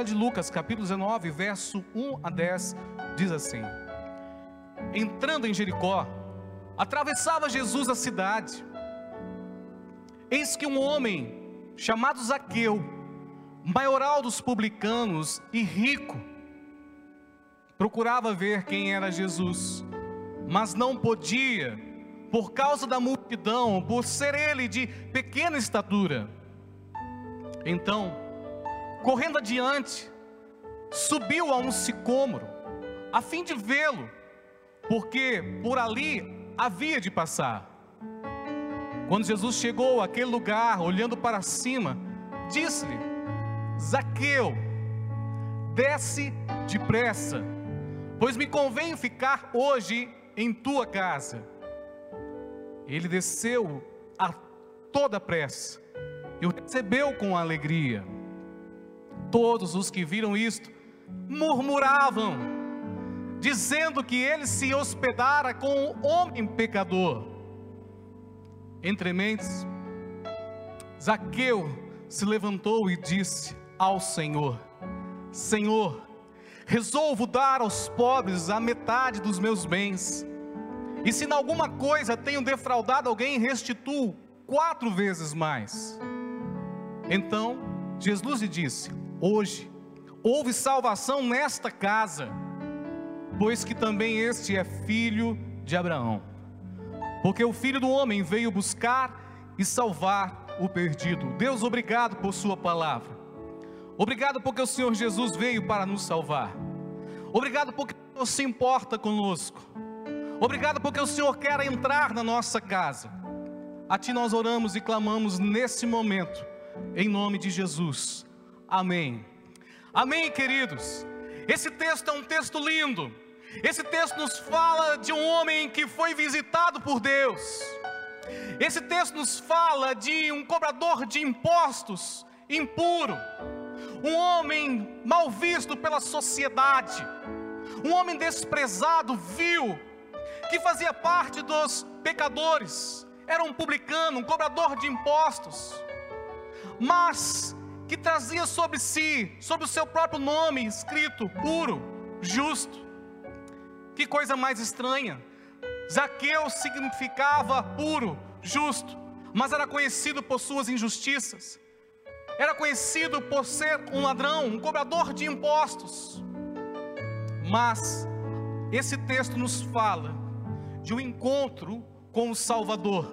Evangelho de Lucas, capítulo 19, verso 1 a 10, diz assim: Entrando em Jericó, atravessava Jesus a cidade. Eis que um homem chamado Zaqueu, maioral dos publicanos e rico, procurava ver quem era Jesus, mas não podia, por causa da multidão, por ser ele de pequena estatura. Então, correndo adiante, subiu a um sicômoro, a fim de vê-lo, porque por ali havia de passar. Quando Jesus chegou àquele lugar, olhando para cima, disse-lhe: Zaqueu, desce depressa, pois me convém ficar hoje em tua casa. Ele desceu a toda pressa e o recebeu com alegria. Todos os que viram isto murmuravam, dizendo que ele se hospedara com um homem pecador. Entre mentes, Zaqueu se levantou e disse ao Senhor: Senhor, resolvo dar aos pobres a metade dos meus bens. E se em alguma coisa tenho defraudado alguém, restituo quatro vezes mais. Então Jesus lhe disse: Hoje houve salvação nesta casa, pois que também este é filho de Abraão. Porque o filho do homem veio buscar e salvar o perdido. Deus, obrigado por Sua palavra. Obrigado porque o Senhor Jesus veio para nos salvar. Obrigado porque o Senhor se importa conosco. Obrigado porque o Senhor quer entrar na nossa casa. A Ti nós oramos e clamamos nesse momento, em nome de Jesus. Amém. Amém, queridos. Esse texto é um texto lindo. Esse texto nos fala de um homem que foi visitado por Deus. Esse texto nos fala de um cobrador de impostos impuro, um homem mal visto pela sociedade, um homem desprezado, vil, que fazia parte dos pecadores, era um publicano, um cobrador de impostos, mas que trazia sobre si, sobre o seu próprio nome escrito, puro, justo. Que coisa mais estranha. Zaqueu significava puro, justo, mas era conhecido por suas injustiças. Era conhecido por ser um ladrão, um cobrador de impostos. Mas esse texto nos fala de um encontro com o Salvador.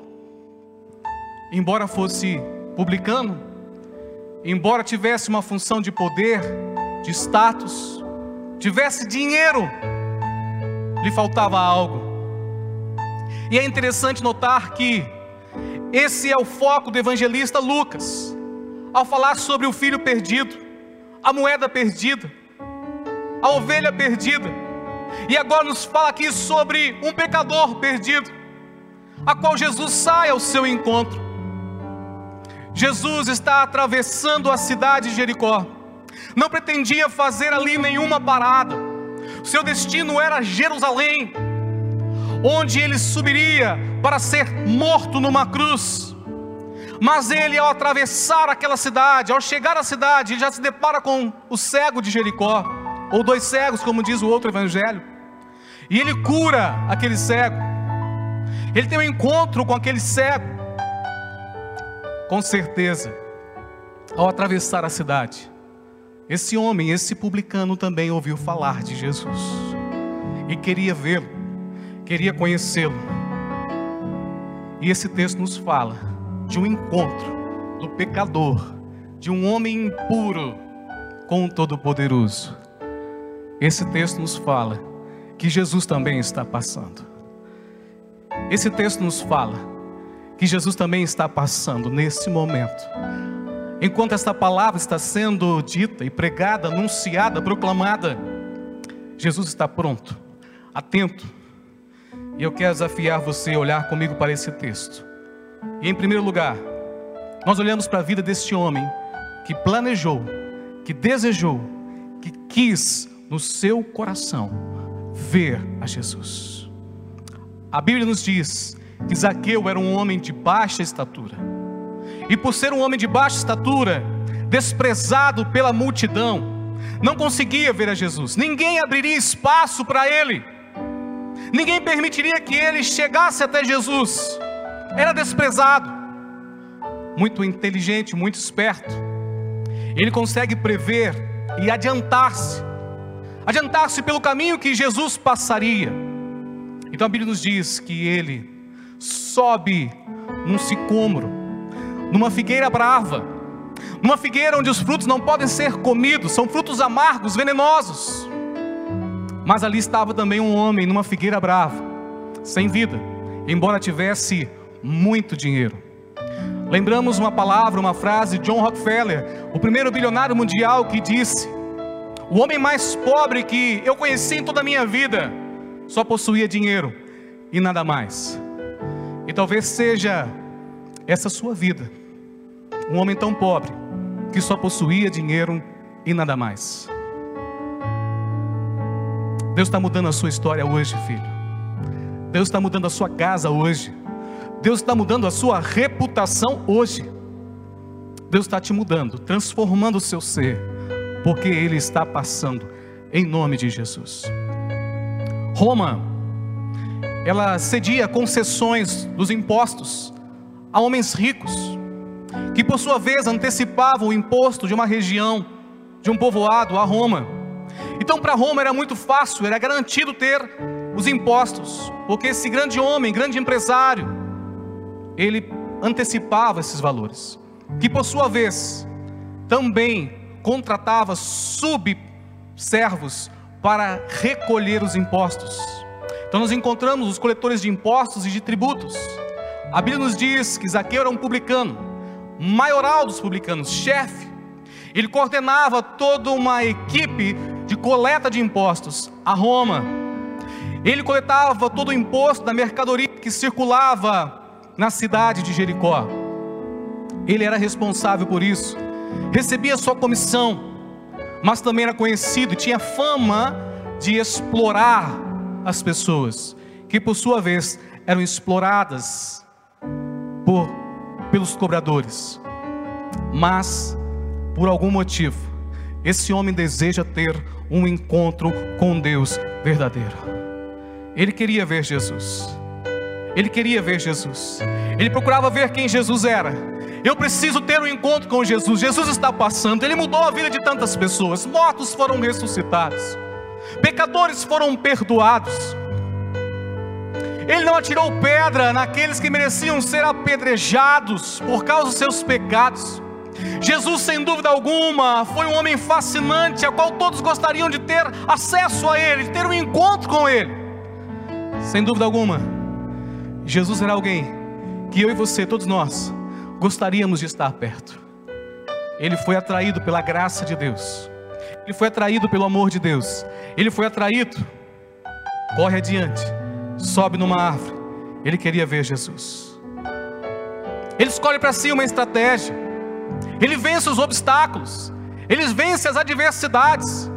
Embora fosse publicano, embora tivesse uma função de poder, de status, tivesse dinheiro, lhe faltava algo. E é interessante notar que esse é o foco do evangelista Lucas, ao falar sobre o filho perdido, a moeda perdida, a ovelha perdida, e agora nos fala aqui sobre um pecador perdido, a qual Jesus sai ao seu encontro. Jesus está atravessando a cidade de Jericó, não pretendia fazer ali nenhuma parada, seu destino era Jerusalém, onde ele subiria para ser morto numa cruz. Mas ele, ao atravessar aquela cidade, ao chegar à cidade, já se depara com o cego de Jericó, ou dois cegos, como diz o outro evangelho, e ele cura aquele cego, ele tem um encontro com aquele cego, com certeza, ao atravessar a cidade, esse homem, esse publicano também ouviu falar de Jesus e queria vê-lo, queria conhecê-lo. E esse texto nos fala de um encontro do pecador, de um homem impuro com o Todo-Poderoso. Esse texto nos fala que Jesus também está passando. Esse texto nos fala que Jesus também está passando nesse momento Enquanto esta palavra está sendo dita e pregada, anunciada, proclamada, Jesus está pronto, atento. E eu quero desafiar você a olhar comigo para esse texto. E em primeiro lugar, nós olhamos para a vida deste homem que planejou, que desejou, que quis no seu coração ver a Jesus. A Bíblia nos diz que Zaqueu era um homem de baixa estatura. E por ser um homem de baixa estatura, desprezado pela multidão, não conseguia ver a Jesus, ninguém abriria espaço para ele, ninguém permitiria que ele chegasse até Jesus, era desprezado, muito inteligente, muito esperto, ele consegue prever e adiantar-se, adiantar-se pelo caminho que Jesus passaria. Então a Bíblia nos diz que ele sobe num sicômoro, numa figueira brava, numa figueira onde os frutos não podem ser comidos, são frutos amargos, venenosos. Mas ali estava também um homem numa figueira brava, sem vida, embora tivesse muito dinheiro. Lembramos uma palavra, uma frase de John Rockefeller, o primeiro bilionário mundial, que disse: O homem mais pobre que eu conheci em toda a minha vida só possuía dinheiro e nada mais. E talvez seja essa sua vida, um homem tão pobre que só possuía dinheiro e nada mais. Deus está mudando a sua história hoje, filho. Deus está mudando a sua casa hoje. Deus está mudando a sua reputação hoje. Deus está te mudando, transformando o seu ser, porque Ele está passando, em nome de Jesus. Roma, ela cedia concessões dos impostos a homens ricos, que por sua vez antecipavam o imposto de uma região, de um povoado a Roma. Então, para Roma era muito fácil, era garantido ter os impostos, porque esse grande homem, grande empresário, ele antecipava esses valores, que por sua vez também contratava subservos para recolher os impostos. Então nós encontramos os coletores de impostos e de tributos. A Bíblia nos diz que Zaqueu era um publicano, maioral dos publicanos, chefe. Ele coordenava toda uma equipe de coleta de impostos a Roma. Ele coletava todo o imposto da mercadoria que circulava na cidade de Jericó. Ele era responsável por isso, recebia sua comissão, mas também era conhecido e tinha fama de explorar as pessoas, que por sua vez eram exploradas por pelos cobradores. Mas por algum motivo, esse homem deseja ter um encontro com Deus verdadeiro. Ele queria ver Jesus. Ele queria ver Jesus. Ele procurava ver quem Jesus era. Eu preciso ter um encontro com Jesus. Jesus está passando. Ele mudou a vida de tantas pessoas. Mortos foram ressuscitados. Pecadores foram perdoados. Ele não atirou pedra naqueles que mereciam ser apedrejados por causa dos seus pecados. Jesus, sem dúvida alguma, foi um homem fascinante, a qual todos gostariam de ter acesso a Ele, de ter um encontro com Ele. Sem dúvida alguma, Jesus era alguém que eu e você, todos nós, gostaríamos de estar perto. Ele foi atraído pela graça de Deus, ele foi atraído pelo amor de Deus, ele foi atraído, corre adiante, sobe numa árvore, ele queria ver Jesus. Ele escolhe para si uma estratégia, ele vence os obstáculos, ele vence as adversidades.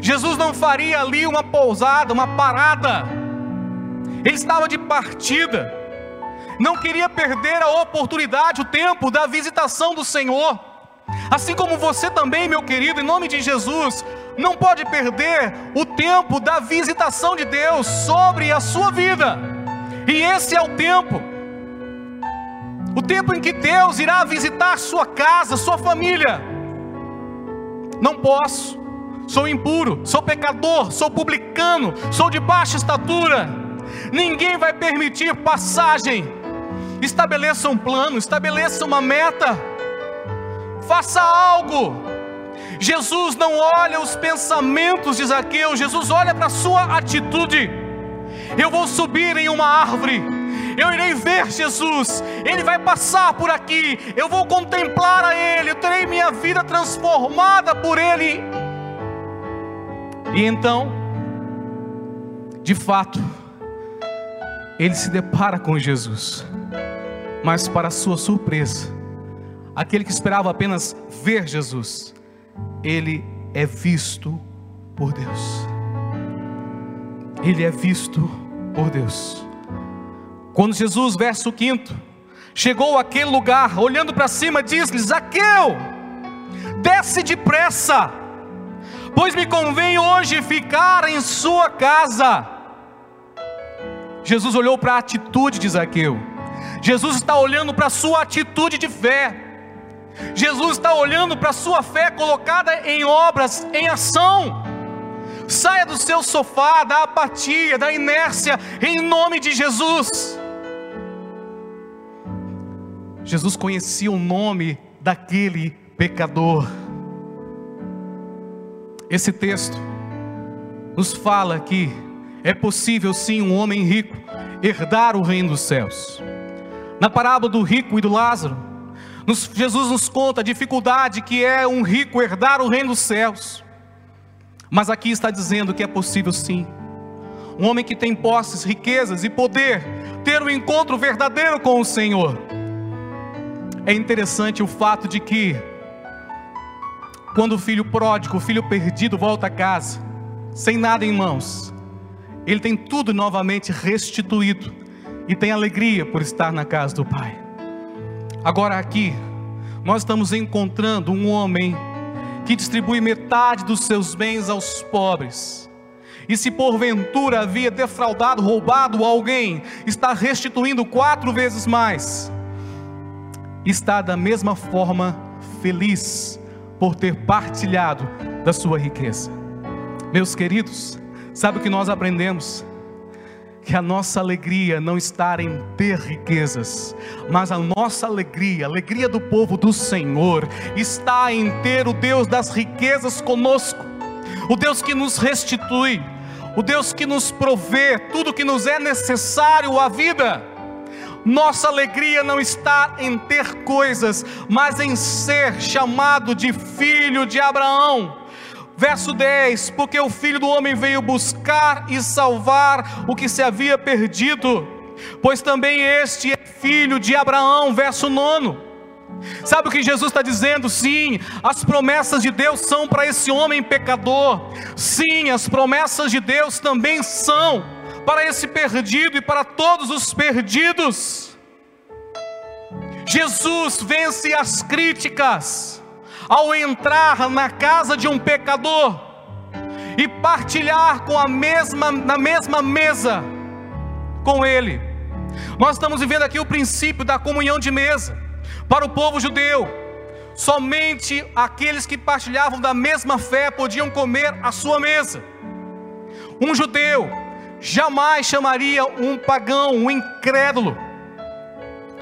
Jesus não faria ali uma pousada, uma parada, ele estava de partida, não queria perder a oportunidade, o tempo da visitação do Senhor. Assim como você também, meu querido, em nome de Jesus, não pode perder o tempo da visitação de Deus sobre a sua vida. E esse é o tempo. O tempo em que Deus irá visitar sua casa, sua família. Não posso. Sou impuro, sou pecador, sou publicano, sou de baixa estatura ninguém vai permitir passagem. Estabeleça um plano, estabeleça uma meta, faça algo. Jesus não olha os pensamentos de Zaqueu, Jesus olha para a sua atitude. Eu vou subir em uma árvore, eu irei ver Jesus, Ele vai passar por aqui, eu vou contemplar a Ele, eu terei minha vida transformada por Ele. E então, de fato, ele se depara com Jesus, mas para sua surpresa, aquele que esperava apenas ver Jesus, ele é visto por Deus. Ele é visto por Deus. Quando Jesus, verso 5, chegou àquele lugar, olhando para cima, diz-lhe: Zaqueu, desce depressa, pois me convém hoje ficar em sua casa. Jesus olhou para a atitude de Zaqueu. Jesus está olhando para a sua atitude de fé. Jesus está olhando para a sua fé colocada em obras, em ação. Saia do seu sofá, da apatia, da inércia, em nome de Jesus. Jesus conhecia o nome daquele pecador. Esse texto nos fala que é possível sim um homem rico herdar o reino dos céus. Na parábola do rico e do Lázaro, nos, Jesus nos conta a dificuldade que é um rico herdar o reino dos céus. Mas aqui está dizendo que é possível sim. Um homem que tem posses, riquezas e poder, ter um encontro verdadeiro com o Senhor. É interessante o fato de que, quando o filho pródigo, o filho perdido, volta a casa, sem nada em mãos, ele tem tudo novamente restituído e tem alegria por estar na casa do Pai. Agora aqui, nós estamos encontrando um homem que distribui metade dos seus bens aos pobres. E se porventura havia defraudado, roubado alguém, está restituindo quatro vezes mais. Está da mesma forma feliz por ter partilhado da sua riqueza. Meus queridos, sabe o que nós aprendemos? Que a nossa alegria não está em ter riquezas, mas a nossa alegria, a alegria do povo do Senhor, está em ter o Deus das riquezas conosco, o Deus que nos restitui, o Deus que nos provê tudo que nos é necessário à vida. Nossa alegria não está em ter coisas, mas em ser chamado de filho de Abraão Verso 10: Porque o filho do homem veio buscar e salvar o que se havia perdido, pois também este é filho de Abraão. Verso 9. Sabe o que Jesus está dizendo? Sim, as promessas de Deus são para esse homem pecador. Sim, as promessas de Deus também são para esse perdido e para todos os perdidos. Jesus vence as críticas ao entrar na casa de um pecador e partilhar com a mesma na mesma mesa com ele. Nós estamos vivendo aqui o princípio da comunhão de mesa para o povo judeu. Somente aqueles que partilhavam da mesma fé podiam comer à sua mesa. Um judeu jamais chamaria um pagão, um incrédulo,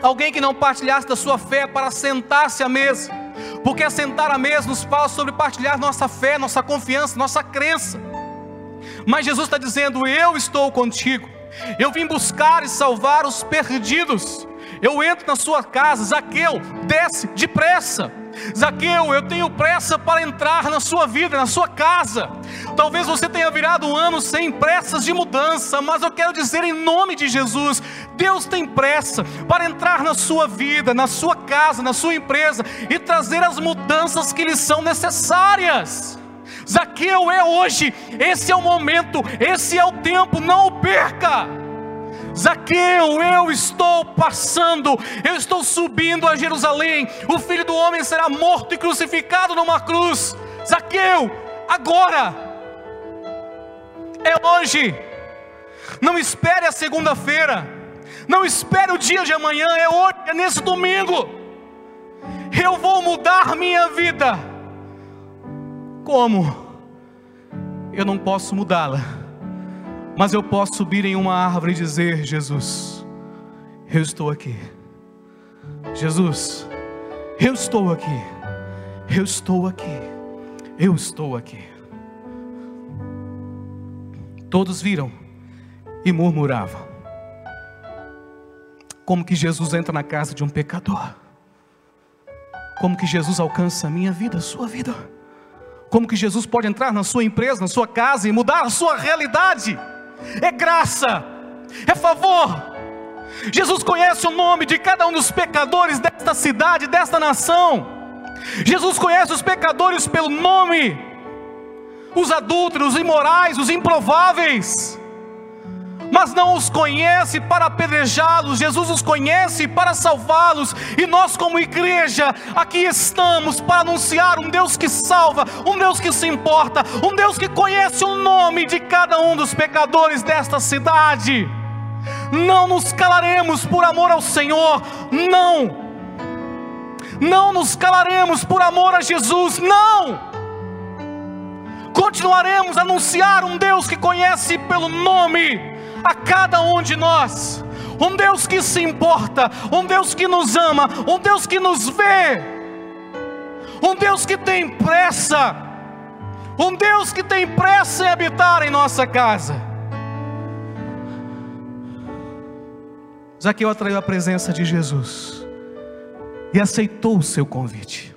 alguém que não partilhasse da sua fé para sentar-se à mesa porque assentar à mesa nos fala sobre partilhar nossa fé, nossa confiança, nossa crença. Mas Jesus está dizendo: Eu estou contigo, eu vim buscar e salvar os perdidos. Eu entro na sua casa, Zaqueu, desce depressa. Zaqueu, eu tenho pressa para entrar na sua vida, na sua casa. Talvez você tenha virado um ano sem pressas de mudança, mas eu quero dizer em nome de Jesus: Deus tem pressa para entrar na sua vida, na sua casa, na sua empresa e trazer as mudanças que lhe são necessárias. Zaqueu é hoje, esse é o momento, esse é o tempo, não o perca. Zaqueu, eu estou passando, eu estou subindo a Jerusalém. O filho do homem será morto e crucificado numa cruz. Zaqueu, agora, é hoje. Não espere a segunda-feira, não espere o dia de amanhã, é hoje, é nesse domingo. Eu vou mudar minha vida. Como? Eu não posso mudá-la mas eu posso subir em uma árvore e dizer: Jesus, eu estou aqui. Jesus, eu estou aqui. Eu estou aqui. Eu estou aqui. Todos viram e murmuravam. Como que Jesus entra na casa de um pecador? Como que Jesus alcança a minha vida, a sua vida? Como que Jesus pode entrar na sua empresa, na sua casa e mudar a sua realidade? É graça, é favor. Jesus conhece o nome de cada um dos pecadores desta cidade, desta nação. Jesus conhece os pecadores pelo nome, os adúlteros, os imorais, os improváveis. Mas não os conhece para apedrejá-los, Jesus os conhece para salvá-los, e nós, como igreja, aqui estamos para anunciar um Deus que salva, um Deus que se importa, um Deus que conhece o nome de cada um dos pecadores desta cidade. Não nos calaremos por amor ao Senhor, não. Não nos calaremos por amor a Jesus, não. Continuaremos a anunciar um Deus que conhece pelo nome a cada um de nós. Um Deus que se importa, um Deus que nos ama, um Deus que nos vê, um Deus que tem pressa, um Deus que tem pressa em habitar em nossa casa. Zaqueu atraiu a presença de Jesus e aceitou o seu convite.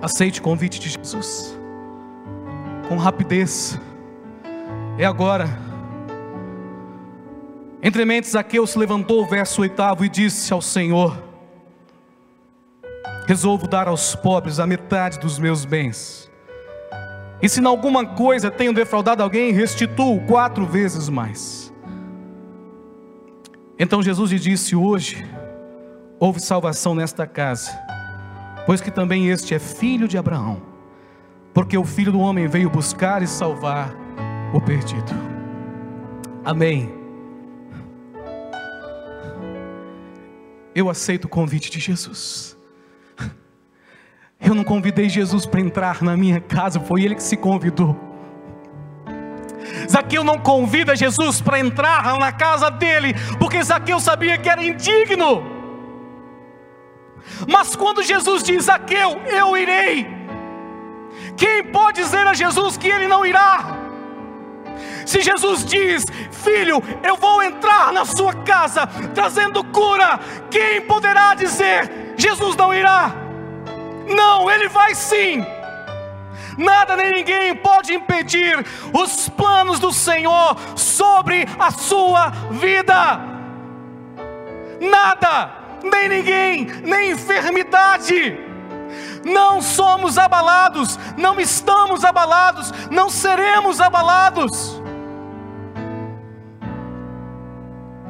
Aceite o convite de Jesus com rapidez. É agora. Entre mentes, Zaqueu se levantou, verso oitavo, e disse ao Senhor: Resolvo dar aos pobres a metade dos meus bens. E se em alguma coisa tenho defraudado alguém, restituo quatro vezes mais. Então Jesus lhe disse: Hoje houve salvação nesta casa, pois que também este é filho de Abraão, porque o filho do homem veio buscar e salvar o perdido. Amém. Eu aceito o convite de Jesus. Eu não convidei Jesus para entrar na minha casa, foi Ele que se convidou. Zaqueu não convida Jesus para entrar na casa dele, porque Zaqueu sabia que era indigno. Mas quando Jesus diz: Zaqueu, eu irei, quem pode dizer a Jesus que ele não irá? Se Jesus diz, filho, eu vou entrar na sua casa trazendo cura, quem poderá dizer, Jesus não irá? Não, ele vai sim. Nada nem ninguém pode impedir os planos do Senhor sobre a sua vida. Nada, nem ninguém, nem enfermidade. Não somos abalados, não estamos abalados, não seremos abalados.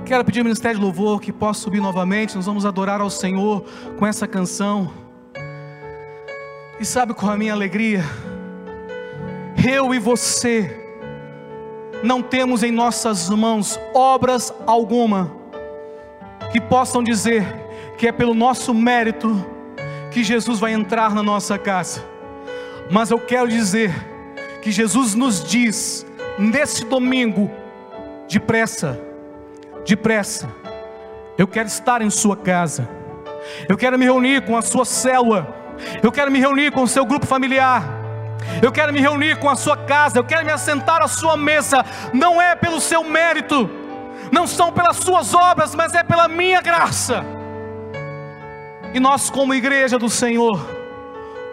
Quero pedir ao Ministério de Louvor que possa subir novamente. Nós vamos adorar ao Senhor com essa canção. E sabe qual é a minha alegria? Eu e você não temos em nossas mãos obras alguma que possam dizer que é pelo nosso mérito que Jesus vai entrar na nossa casa. Mas eu quero dizer que Jesus nos diz nesse domingo, depressa, depressa. Eu quero estar em sua casa. Eu quero me reunir com a sua célula. Eu quero me reunir com o seu grupo familiar. Eu quero me reunir com a sua casa. Eu quero me assentar à sua mesa. Não é pelo seu mérito, não são pelas suas obras, mas é pela minha graça. E nós, como igreja do Senhor,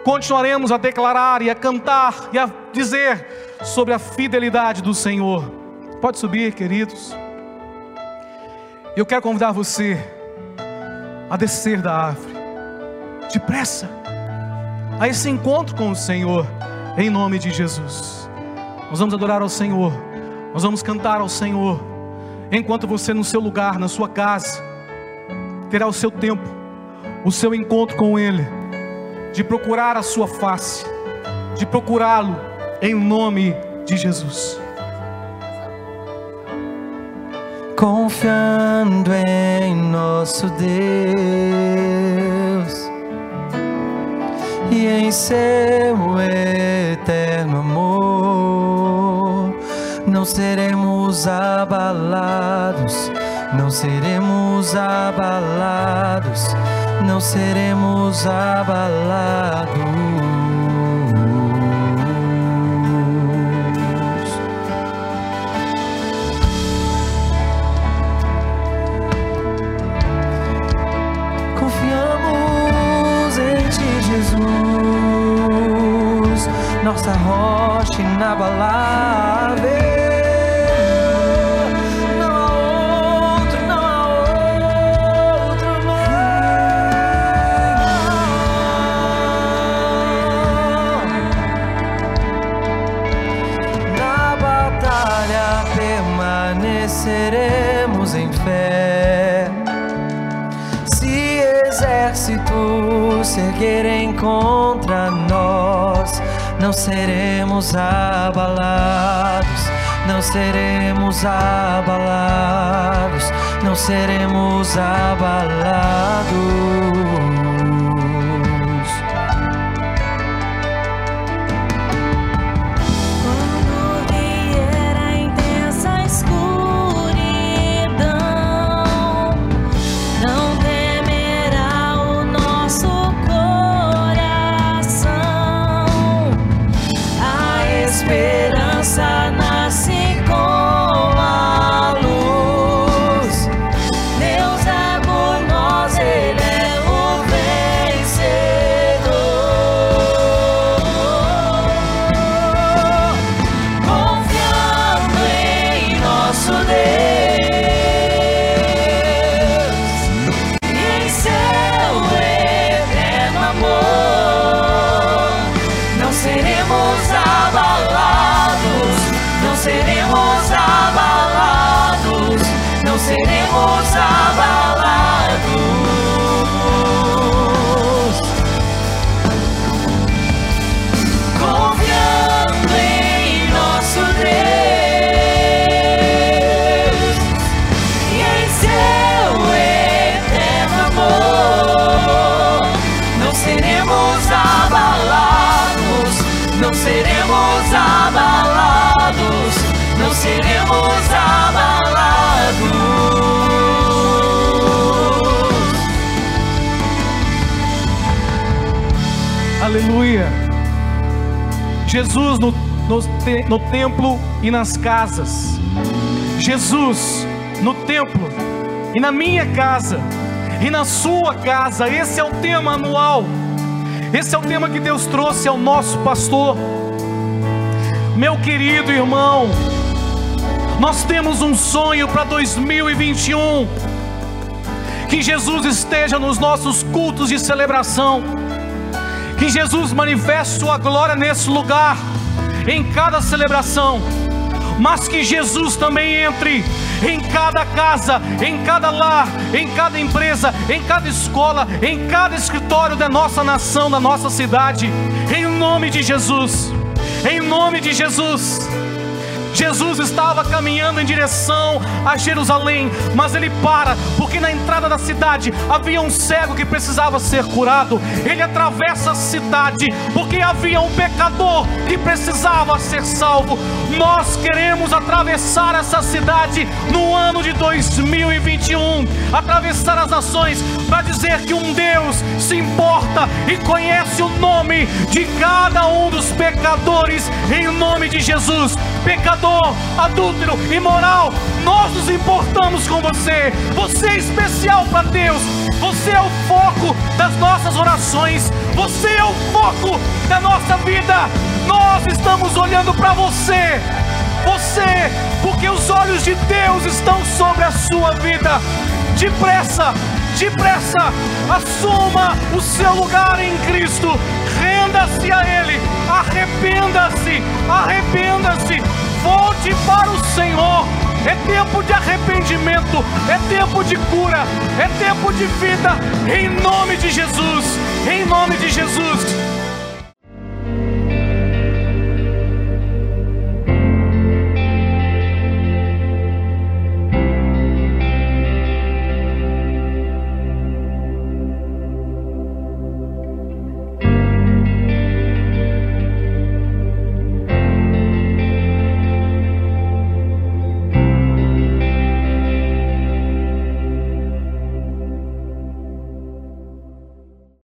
continuaremos a declarar e a cantar e a dizer sobre a fidelidade do Senhor. Pode subir, queridos. Eu quero convidar você a descer da árvore, depressa, a esse encontro com o Senhor, em nome de Jesus. Nós vamos adorar ao Senhor, nós vamos cantar ao Senhor, enquanto você no seu lugar, na sua casa, terá o seu tempo, o seu encontro com Ele, de procurar a sua face, de procurá-lo em nome de Jesus confiando em nosso Deus e em seu eterno amor. Não seremos abalados, não seremos abalados, não seremos abalados. nossa rocha inabalável. Seremos abalados, não seremos abalados, não seremos abalados. Jesus no, no, no templo e nas casas. Jesus no templo e na minha casa e na sua casa. Esse é o tema anual. Esse é o tema que Deus trouxe ao nosso pastor. Meu querido irmão, nós temos um sonho para 2021. Que Jesus esteja nos nossos cultos de celebração. Que Jesus manifeste Sua glória nesse lugar, em cada celebração. Mas que Jesus também entre em cada casa, em cada lar, em cada empresa, em cada escola, em cada escritório da nossa nação, da nossa cidade. Em nome de Jesus. Em nome de Jesus. Jesus estava caminhando em direção a Jerusalém, mas ele para, porque na entrada da cidade havia um cego que precisava ser curado. Ele atravessa a cidade, porque havia um pecador que precisava ser salvo. Nós queremos atravessar essa cidade no ano de 2021 atravessar as nações para dizer que um Deus se importa e conhece o nome de cada um dos pecadores, em nome de Jesus pecador, adúltero, imoral, nós nos importamos com você. Você é especial para Deus. Você é o foco das nossas orações. Você é o foco da nossa vida. Nós estamos olhando para você. Você, porque os olhos de Deus estão sobre a sua vida. Depressa, depressa, assuma o seu lugar em Cristo. Renda-se a Ele, arrependa-se, arrependa-se, volte para o Senhor. É tempo de arrependimento, é tempo de cura, é tempo de vida, em nome de Jesus, em nome de Jesus.